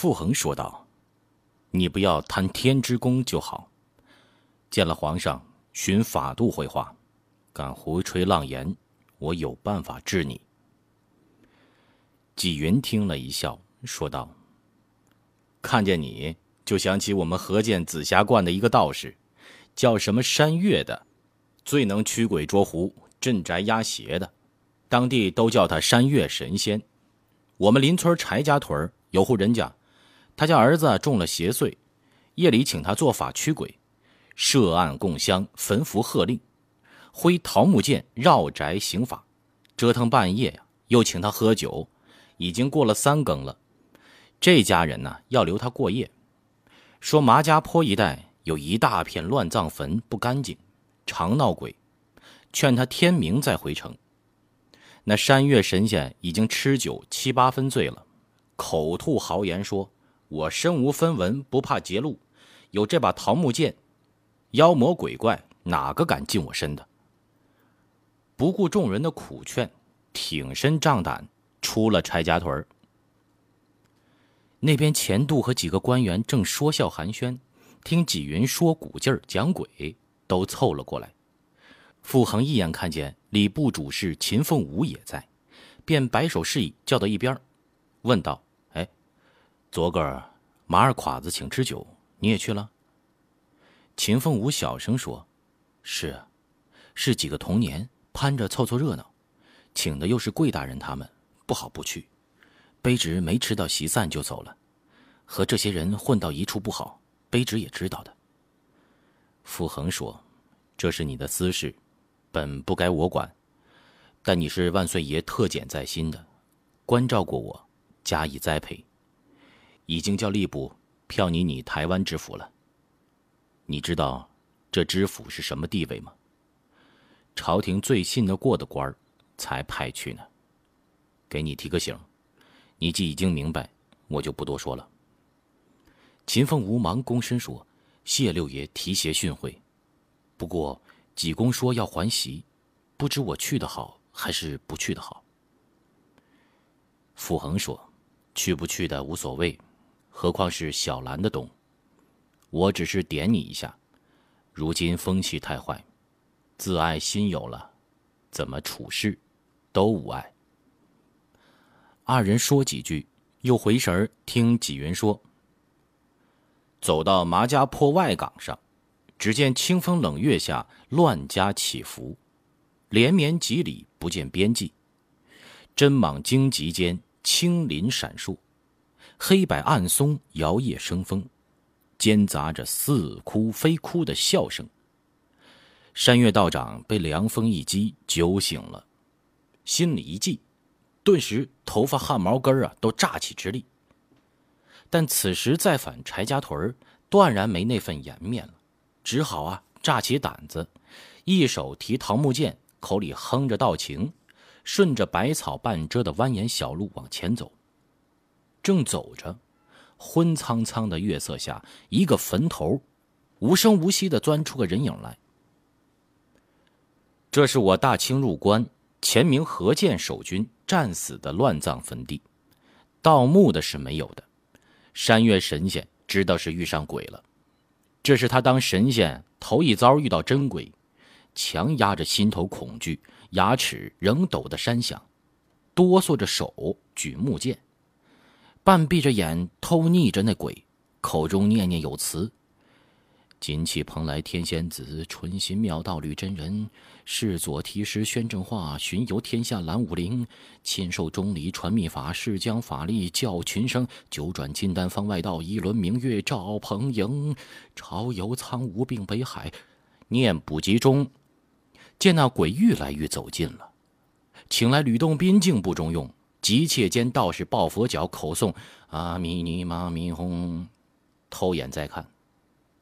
傅恒说道：“你不要贪天之功就好。见了皇上，寻法度会话，敢胡吹浪言，我有办法治你。”纪云听了一笑，说道：“看见你就想起我们河间紫霞观的一个道士，叫什么山月的，最能驱鬼捉狐、镇宅压邪的，当地都叫他山月神仙。我们邻村柴家屯有户人家，他家儿子中了邪祟，夜里请他做法驱鬼，设案供香、焚符贺令，挥桃木剑绕宅行法，折腾半夜呀，又请他喝酒。”已经过了三更了，这家人呢要留他过夜，说麻家坡一带有一大片乱葬坟不干净，常闹鬼，劝他天明再回城。那山岳神仙已经吃酒七八分醉了，口吐豪言说：“我身无分文，不怕劫路，有这把桃木剑，妖魔鬼怪哪个敢近我身的？”不顾众人的苦劝，挺身仗胆。出了柴家屯儿那边钱度和几个官员正说笑寒暄，听纪云说古劲儿讲鬼，都凑了过来。傅恒一眼看见礼部主事秦凤梧也在，便摆手示意叫到一边，问道：“，昨个马二侉子请吃酒，你也去了？”秦凤舞小声说：“是，是几个童年攀着凑凑热闹，请的又是贵大人他们。”不好不去，卑职没吃到席散就走了，和这些人混到一处不好，卑职也知道的。傅恒说：“这是你的私事，本不该我管，但你是万岁爷特拣在心的，关照过我，加以栽培，已经叫吏部票你拟台湾知府了。你知道这知府是什么地位吗？朝廷最信得过的官儿，才派去呢。”给你提个醒，你既已经明白，我就不多说了。秦凤无忙躬身说：“谢六爷提携训诲，不过济公说要还席，不知我去的好还是不去的好。”傅恒说：“去不去的无所谓，何况是小兰的懂。我只是点你一下，如今风气太坏，自爱心有了，怎么处事都无碍。”二人说几句，又回神儿听纪云说。走到麻家坡外岗上，只见清风冷月下乱家起伏，连绵几里不见边际。针莽荆棘间青林闪烁，黑柏暗松摇曳生风，间杂着似哭非哭的笑声。山岳道长被凉风一击，酒醒了，心里一悸。顿时头发汗毛根啊都炸起直立。但此时再返柴家屯断然没那份颜面了，只好啊炸起胆子，一手提桃木剑，口里哼着道情，顺着百草半遮的蜿蜒小路往前走。正走着，昏苍苍的月色下，一个坟头，无声无息的钻出个人影来。这是我大清入关。前明何建守军战死的乱葬坟地，盗墓的是没有的。山岳神仙知道是遇上鬼了，这是他当神仙头一遭遇到真鬼，强压着心头恐惧，牙齿仍抖得山响，哆嗦着手举木剑，半闭着眼偷睨着那鬼，口中念念有词。锦起蓬莱天仙子，春心妙道吕真人，世左提师宣正化，巡游天下蓝武灵，亲授钟离传秘法，誓将法力教群生，九转金丹方外道，一轮明月照蓬瀛，朝游苍梧并北海。念不及中，见那鬼愈来愈走近了，请来吕洞宾竟不中用，急切间道士抱佛脚口诵阿弥尼玛咪哄，偷眼再看。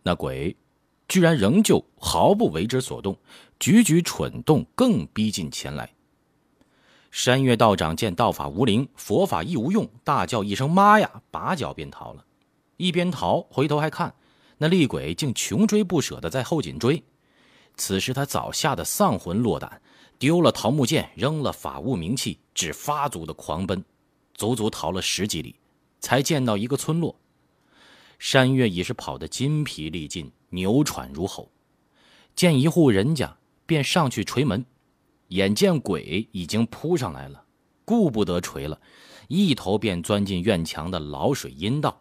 那鬼，居然仍旧毫不为之所动，举举蠢动，更逼近前来。山岳道长见道法无灵，佛法亦无用，大叫一声“妈呀”，拔脚便逃了。一边逃，回头还看，那厉鬼竟穷追不舍的在后紧追。此时他早吓得丧魂落胆，丢了桃木剑，扔了法物名器，只发足的狂奔，足足逃了十几里，才见到一个村落。山月已是跑得筋疲力尽，牛喘如吼。见一户人家，便上去捶门。眼见鬼已经扑上来了，顾不得捶了，一头便钻进院墙的老水阴道。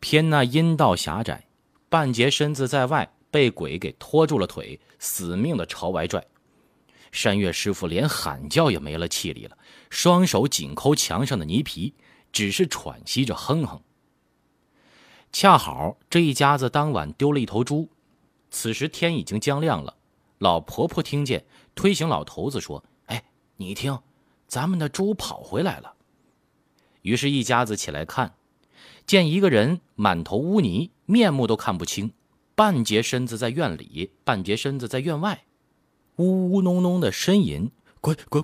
偏那阴道狭窄，半截身子在外，被鬼给拖住了腿，死命的朝外拽。山月师傅连喊叫也没了气力了，双手紧抠墙上的泥皮，只是喘息着哼哼。恰好这一家子当晚丢了一头猪，此时天已经将亮了。老婆婆听见，推醒老头子说：“哎，你听，咱们的猪跑回来了。”于是，一家子起来看，见一个人满头污泥，面目都看不清，半截身子在院里，半截身子在院外。呜呜哝哝的呻吟，鬼鬼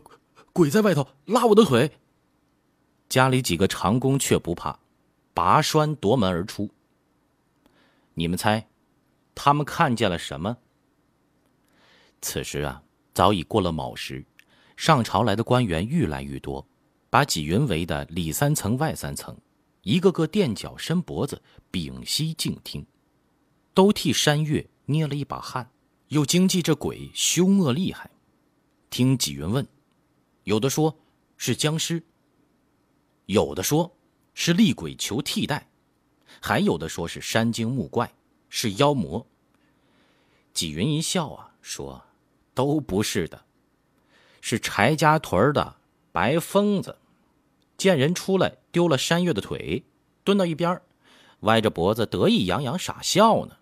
鬼在外头拉我的腿。家里几个长工却不怕，拔栓夺门而出。你们猜，他们看见了什么？此时啊，早已过了卯时，上朝来的官员愈来愈多，把纪云围的里三层外三层，一个个垫脚伸脖子，屏息静听，都替山月捏了一把汗。又惊记这鬼凶恶厉害，听纪云问，有的说是僵尸，有的说是厉鬼求替代，还有的说是山精木怪，是妖魔。纪云一笑啊，说都不是的，是柴家屯的白疯子，见人出来丢了山月的腿，蹲到一边歪着脖子得意洋洋傻笑呢。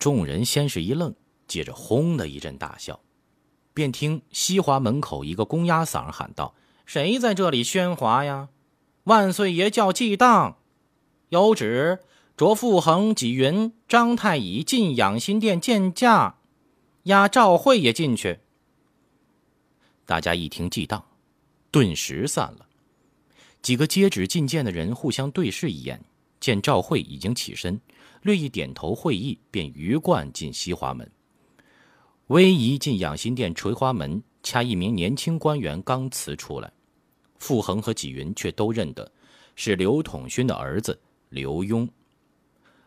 众人先是一愣，接着轰的一阵大笑，便听西华门口一个公鸭嗓喊道：“谁在这里喧哗呀？万岁爷叫祭当，有旨着傅恒、纪云、张太乙进养心殿见驾，押赵慧也进去。”大家一听祭当，顿时散了。几个接旨觐见的人互相对视一眼，见赵慧已经起身。略一点头会意，便鱼贯进西华门。威仪进养心殿垂花门，掐一名年轻官员刚辞出来，傅恒和纪云却都认得，是刘统勋的儿子刘墉。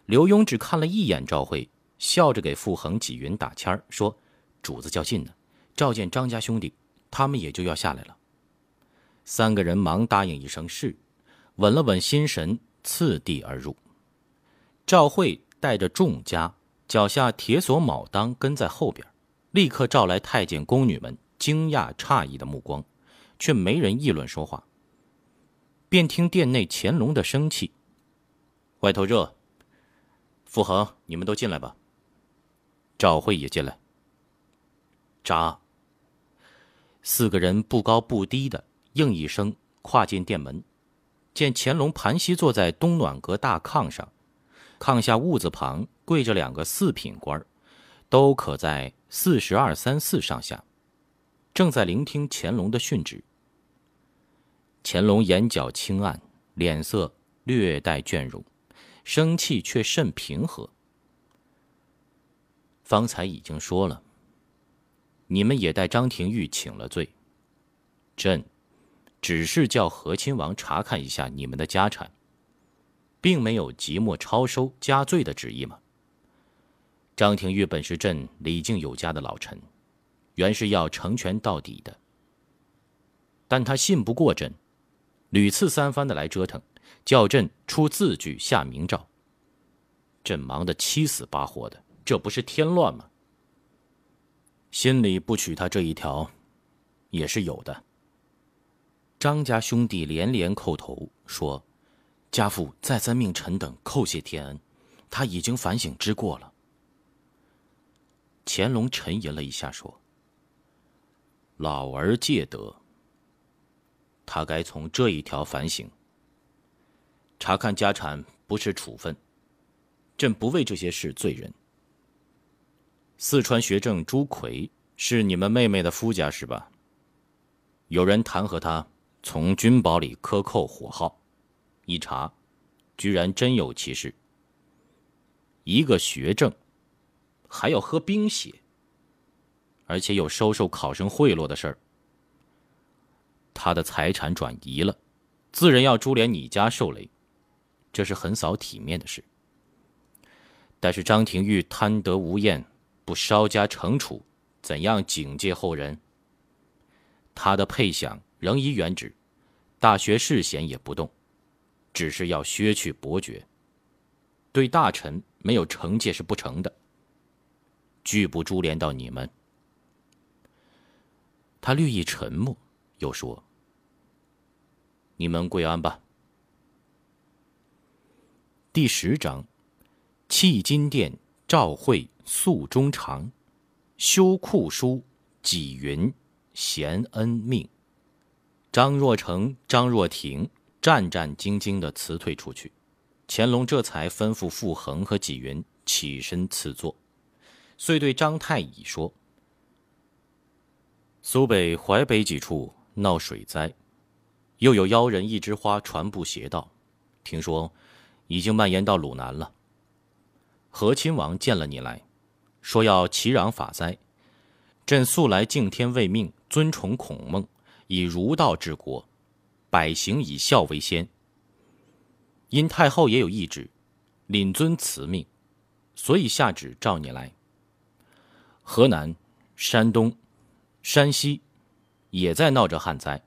刘墉只看了一眼赵慧，笑着给傅恒、纪云打签说：“主子较近呢，召见张家兄弟，他们也就要下来了。”三个人忙答应一声是，稳了稳心神，次第而入。赵慧带着众家，脚下铁锁铆当跟在后边，立刻召来太监宫女们惊讶诧异的目光，却没人议论说话。便听殿内乾隆的生气：“外头热，傅恒，你们都进来吧。”赵慧也进来。扎。四个人不高不低的应一声，跨进殿门，见乾隆盘膝坐在东暖阁大炕上。炕下屋子旁跪着两个四品官都可在四十二三四上下，正在聆听乾隆的训旨。乾隆眼角轻暗，脸色略带倦容，生气却甚平和。方才已经说了，你们也带张廷玉请了罪，朕只是叫和亲王查看一下你们的家产。并没有即墨超收加罪的旨意吗？张廷玉本是朕礼敬有加的老臣，原是要成全到底的。但他信不过朕，屡次三番的来折腾，叫朕出字据下明诏。朕忙得七死八活的，这不是添乱吗？心里不取他这一条，也是有的。张家兄弟连连叩头说。家父再三命臣等叩谢天恩，他已经反省之过了。乾隆沉吟了一下，说：“老儿戒德，他该从这一条反省。查看家产不是处分，朕不为这些事罪人。四川学政朱奎是你们妹妹的夫家是吧？有人弹劾他从军宝里克扣火耗。”一查，居然真有其事。一个学政，还要喝冰血，而且有收受考生贿赂的事儿。他的财产转移了，自然要株连你家受雷，这是很扫体面的事。但是张廷玉贪得无厌，不稍加惩处，怎样警戒后人？他的配享仍依原旨，大学士衔也不动，只是要削去伯爵。对大臣没有惩戒是不成的，拒不株连到你们。他略一沉默，又说：“你们跪安吧。”第十章。弃金殿，赵会诉衷肠，修库书，己云贤恩命。张若成、张若婷战战兢兢地辞退出去，乾隆这才吩咐傅恒和纪云起身赐座，遂对张太乙说：“苏北、淮北几处闹水灾，又有妖人一枝花传布邪道，听说已经蔓延到鲁南了。”和亲王见了你来，说要祈攘法灾。朕素来敬天畏命，尊崇孔孟，以儒道治国，百行以孝为先。因太后也有懿旨，领遵慈命，所以下旨召你来。河南、山东、山西也在闹着旱灾，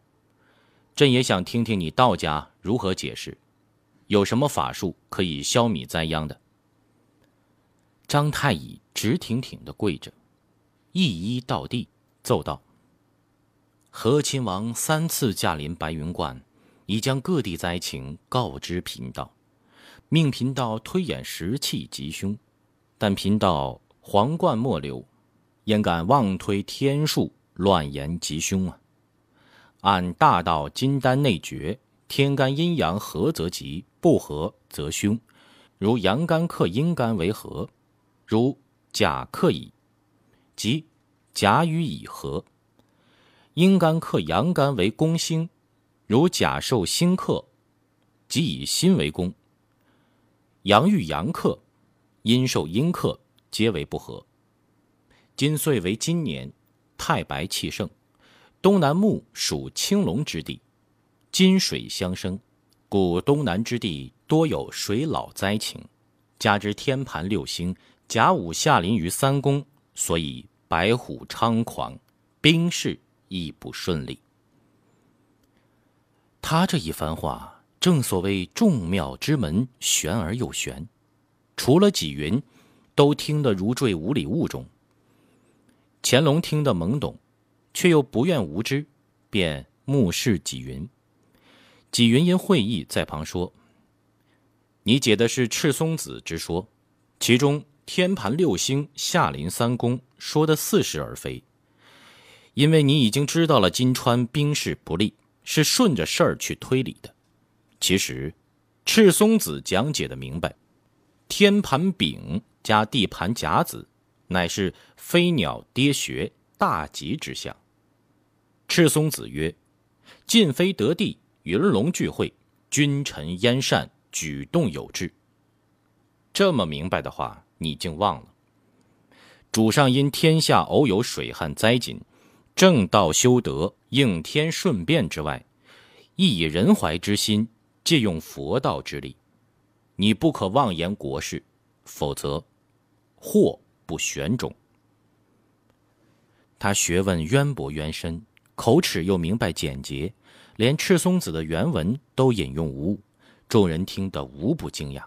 朕也想听听你道家如何解释，有什么法术可以消弭灾殃的。张太乙直挺挺的跪着，一一到地，奏道：“和亲王三次驾临白云观，已将各地灾情告知贫道，命贫道推演时气吉凶。但贫道皇冠末流，焉敢妄推天数，乱言吉凶啊？按大道金丹内诀，天干阴阳合则吉，不合则凶。如阳干克阴干为合。”如甲克乙，即甲与乙合；阴干克阳干为宫星，如甲受辛克，即以辛为宫。阳遇阳克，阴受阴克，皆为不和。今岁为今年，太白气盛，东南木属青龙之地，金水相生，故东南之地多有水老灾情。加之天盘六星。甲午下临于三宫，所以白虎猖狂，兵事亦不顺利。他这一番话，正所谓众妙之门，玄而又玄，除了纪云，都听得如坠五里雾中。乾隆听得懵懂，却又不愿无知，便目视纪云。纪云因会意，在旁说：“你解的是赤松子之说，其中。”天盘六星下临三宫，说的似是而非。因为你已经知道了金川兵势不利，是顺着事儿去推理的。其实，赤松子讲解的明白，天盘丙加地盘甲子，乃是飞鸟跌穴大吉之象。赤松子曰：“晋飞得地，云龙聚会，君臣燕善，举动有致。”这么明白的话。你竟忘了，主上因天下偶有水旱灾馑，正道修德，应天顺变之外，亦以仁怀之心，借用佛道之力。你不可妄言国事，否则祸不旋踵。他学问渊博渊深，口齿又明白简洁，连赤松子的原文都引用无误，众人听得无不惊讶。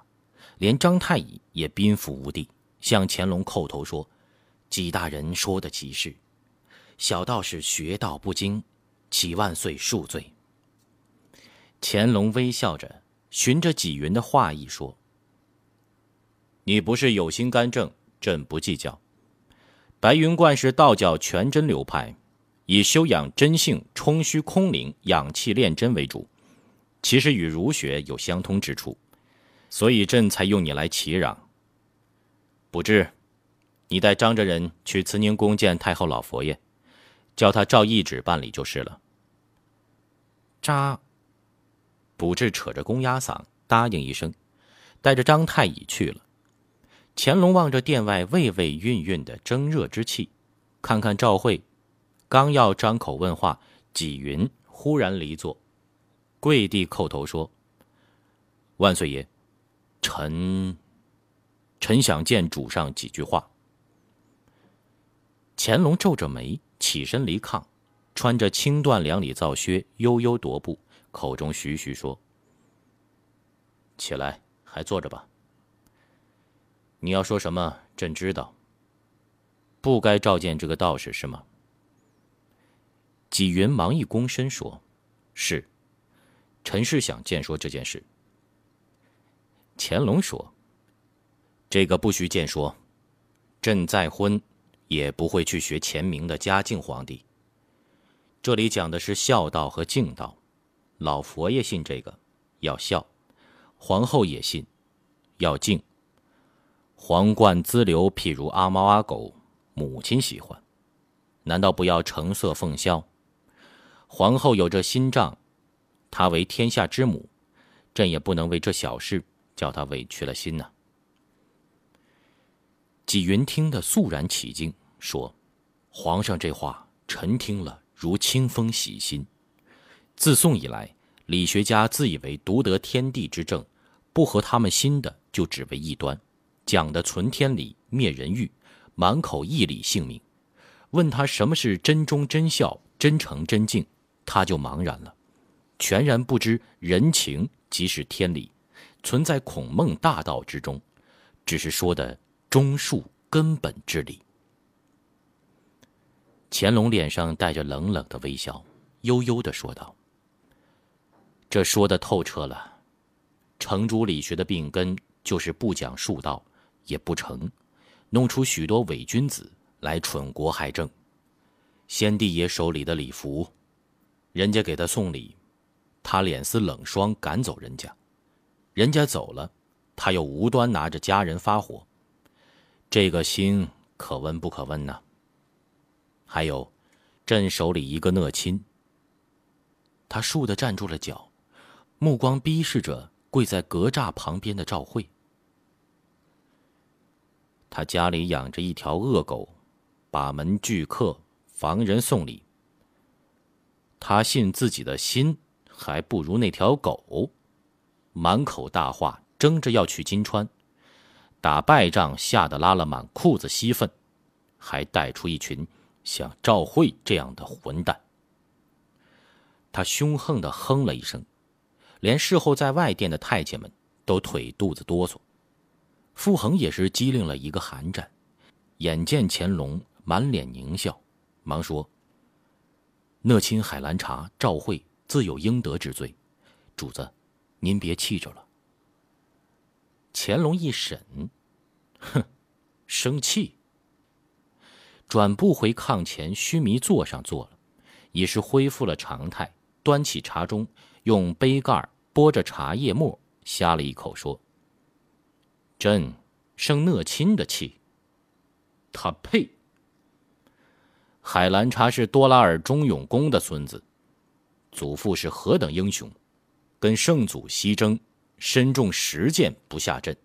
连张太乙也宾服无地，向乾隆叩头说：“纪大人说的极是，小道士学道不精，启万岁恕罪。”乾隆微笑着，循着纪云的话意说：“你不是有心干政，朕不计较。白云观是道教全真流派，以修养真性、冲虚空灵、养气炼真为主，其实与儒学有相通之处。”所以朕才用你来祈壤。不知，你带张着人去慈宁宫见太后老佛爷，叫他照懿旨办理就是了。扎。卜志扯着公鸭嗓答应一声，带着张太乙去了。乾隆望着殿外微微晕晕的蒸热之气，看看赵慧，刚要张口问话，纪云忽然离座，跪地叩头说：“万岁爷，臣臣想见主上几句话。”乾隆皱着眉，起身离炕，穿着青缎两里皂靴，悠悠踱步，口中徐徐说：“起来，还坐着吧。你要说什么，朕知道。不该召见这个道士是吗？”纪云忙一躬身说：“是，臣是想见说这件事。”乾隆说：“这个不许见说，朕再婚，也不会去学前明的嘉靖皇帝。这里讲的是孝道和敬道，老佛爷信这个，要孝；皇后也信，要敬。皇冠资流，譬如阿猫阿狗，母亲喜欢，难道不要成色奉孝？”皇后有这心脏，她为天下之母，朕也不能为这小事叫她委屈了心呐。纪云听得肃然起敬，说：“皇上这话，臣听了如清风洗心。自宋以来，理学家自以为独得天地之正，不合他们心的就只为异端，讲的存天理，灭人欲，满口义理性命。问他什么是真忠真孝、真诚真敬？”他就茫然了，全然不知人情即是天理，存在孔孟大道之中，只是说的中恕根本之理。乾隆脸上带着冷冷的微笑，悠悠的说道：“这说的透彻了，程朱理学的病根就是不讲术道，也不成，弄出许多伪君子来蠢国害政。先帝爷手里的礼服。”人家给他送礼，他脸似冷霜，赶走人家。人家走了，他又无端拿着家人发火。这个心可温不可温呢？还有，朕手里一个讷亲。他倏地站住了脚，目光逼视着跪在隔栅旁边的赵慧。他家里养着一条恶狗，把门拒客，防人送礼。他信自己的心还不如那条狗，满口大话，争着要去金川，打败仗吓得拉了满裤子稀粪，还带出一群像赵慧这样的混蛋。他凶横的哼了一声，连事后在外殿的太监们都腿肚子哆嗦。傅恒也是机灵了一个寒战，眼见乾隆满脸狞笑，忙说。讷亲海兰察赵慧自有应得之罪，主子，您别气着了。乾隆一审，哼，生气。转步回炕前须弥座上坐了，已是恢复了常态。端起茶盅，用杯盖拨着茶叶沫，呷了一口，说：“朕生讷亲的气，他配。”海兰察是多拉尔忠永公的孙子，祖父是何等英雄，跟圣祖西征，身中十箭不下阵。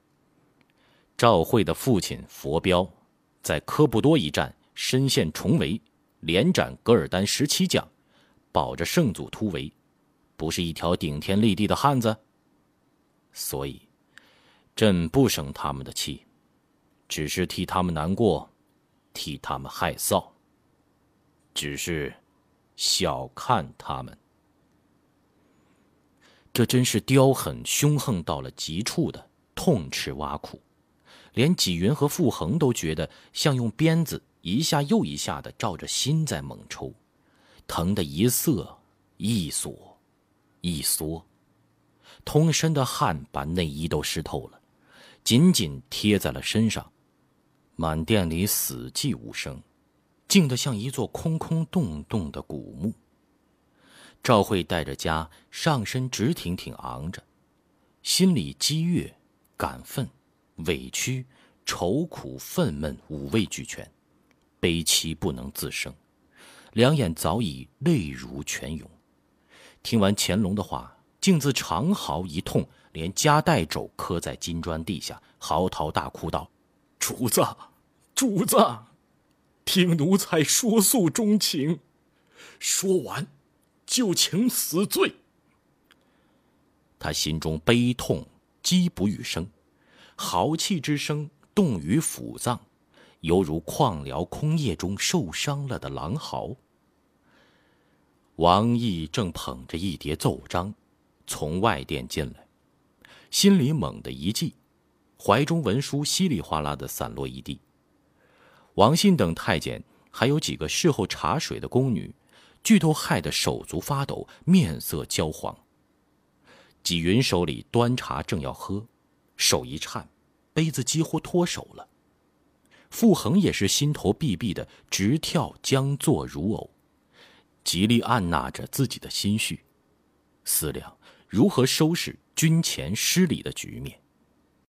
赵惠的父亲佛彪，在科布多一战身陷重围，连斩噶尔丹十七将，保着圣祖突围，不是一条顶天立地的汉子。所以，朕不生他们的气，只是替他们难过，替他们害臊。只是小看他们，这真是刁狠凶横到了极处的痛斥挖苦，连纪云和傅恒都觉得像用鞭子一下又一下的照着心在猛抽，疼得一涩一缩一缩，通身的汗把内衣都湿透了，紧紧贴在了身上，满店里死寂无声。静得像一座空空洞洞的古墓。赵慧带着家，上身直挺挺昂着，心里激越、感愤、委屈、愁苦、愤懑五味俱全，悲戚不能自胜，两眼早已泪如泉涌。听完乾隆的话，竟自长嚎一通，连夹带肘磕在金砖地下，嚎啕大哭道：“主子，主子！”听奴才说诉衷情，说完，就请死罪。他心中悲痛，积不欲生，豪气之声动于腑脏，犹如旷辽空夜中受伤了的狼嚎。王毅正捧着一叠奏章，从外殿进来，心里猛地一悸，怀中文书稀里哗啦的散落一地。王信等太监，还有几个侍候茶水的宫女，俱都害得手足发抖，面色焦黄。纪云手里端茶正要喝，手一颤，杯子几乎脱手了。傅恒也是心头避避的，直跳将坐如偶。极力按捺着自己的心绪，思量如何收拾军前失礼的局面。